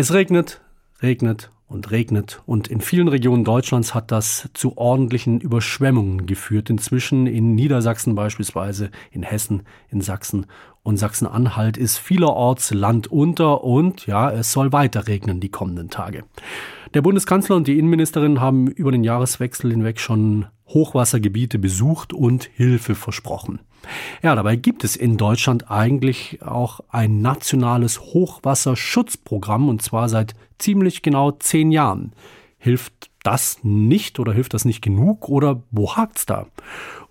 Es regnet, regnet und regnet. Und in vielen Regionen Deutschlands hat das zu ordentlichen Überschwemmungen geführt. Inzwischen in Niedersachsen beispielsweise, in Hessen, in Sachsen und Sachsen-Anhalt ist vielerorts Land unter und ja, es soll weiter regnen die kommenden Tage. Der Bundeskanzler und die Innenministerin haben über den Jahreswechsel hinweg schon Hochwassergebiete besucht und Hilfe versprochen. Ja, dabei gibt es in Deutschland eigentlich auch ein nationales Hochwasserschutzprogramm und zwar seit ziemlich genau zehn Jahren. Hilft das nicht oder hilft das nicht genug oder wo hakt's da?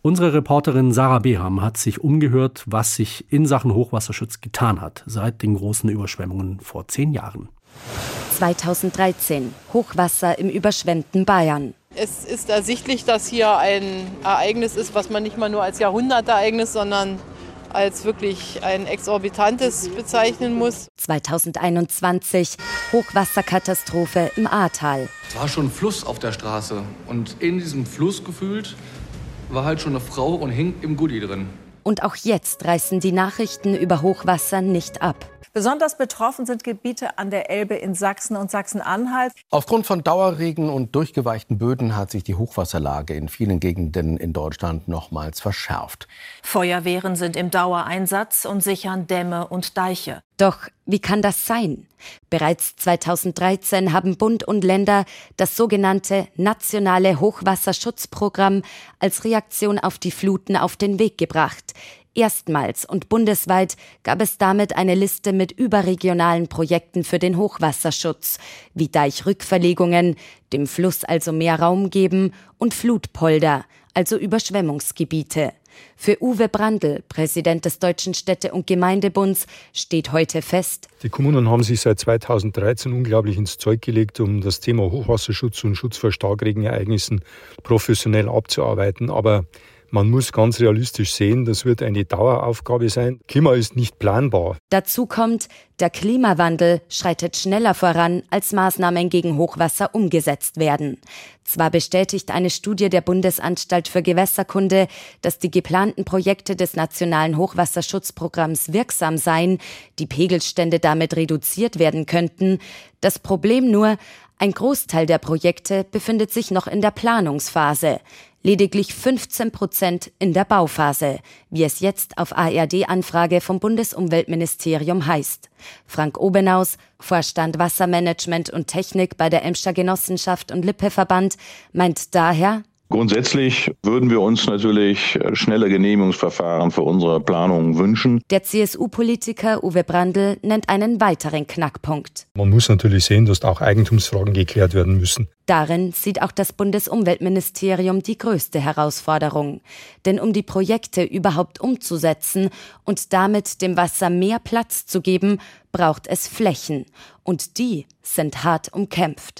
Unsere Reporterin Sarah Beham hat sich umgehört, was sich in Sachen Hochwasserschutz getan hat seit den großen Überschwemmungen vor zehn Jahren. 2013 Hochwasser im überschwemmten Bayern. Es ist ersichtlich, dass hier ein Ereignis ist, was man nicht mal nur als Jahrhundertereignis, sondern als wirklich ein exorbitantes bezeichnen muss. 2021 Hochwasserkatastrophe im Ahrtal. Es war schon Fluss auf der Straße und in diesem Fluss gefühlt war halt schon eine Frau und hing im Gully drin. Und auch jetzt reißen die Nachrichten über Hochwasser nicht ab. Besonders betroffen sind Gebiete an der Elbe in Sachsen und Sachsen-Anhalt. Aufgrund von Dauerregen und durchgeweichten Böden hat sich die Hochwasserlage in vielen Gegenden in Deutschland nochmals verschärft. Feuerwehren sind im Dauereinsatz und sichern Dämme und Deiche. Doch wie kann das sein? Bereits 2013 haben Bund und Länder das sogenannte nationale Hochwasserschutzprogramm als Reaktion auf die Fluten auf den Weg gebracht. Erstmals und bundesweit gab es damit eine Liste mit überregionalen Projekten für den Hochwasserschutz, wie Deichrückverlegungen, dem Fluss also mehr Raum geben und Flutpolder, also Überschwemmungsgebiete. Für Uwe Brandl, Präsident des Deutschen Städte- und Gemeindebunds, steht heute fest, die Kommunen haben sich seit 2013 unglaublich ins Zeug gelegt, um das Thema Hochwasserschutz und Schutz vor Starkregenereignissen professionell abzuarbeiten. Aber man muss ganz realistisch sehen, das wird eine Daueraufgabe sein. Klima ist nicht planbar. Dazu kommt, der Klimawandel schreitet schneller voran, als Maßnahmen gegen Hochwasser umgesetzt werden. Zwar bestätigt eine Studie der Bundesanstalt für Gewässerkunde, dass die geplanten Projekte des nationalen Hochwasserschutzprogramms wirksam seien, die Pegelstände damit reduziert werden könnten. Das Problem nur, ein Großteil der Projekte befindet sich noch in der Planungsphase lediglich 15 Prozent in der Bauphase, wie es jetzt auf ARD-Anfrage vom Bundesumweltministerium heißt. Frank Obenaus, Vorstand Wassermanagement und Technik bei der Emscher Genossenschaft und Lippe-Verband, meint daher, Grundsätzlich würden wir uns natürlich äh, schnelle Genehmigungsverfahren für unsere Planungen wünschen. Der CSU-Politiker Uwe Brandl nennt einen weiteren Knackpunkt. Man muss natürlich sehen, dass auch Eigentumsfragen geklärt werden müssen. Darin sieht auch das Bundesumweltministerium die größte Herausforderung. Denn um die Projekte überhaupt umzusetzen und damit dem Wasser mehr Platz zu geben, braucht es Flächen. Und die sind hart umkämpft.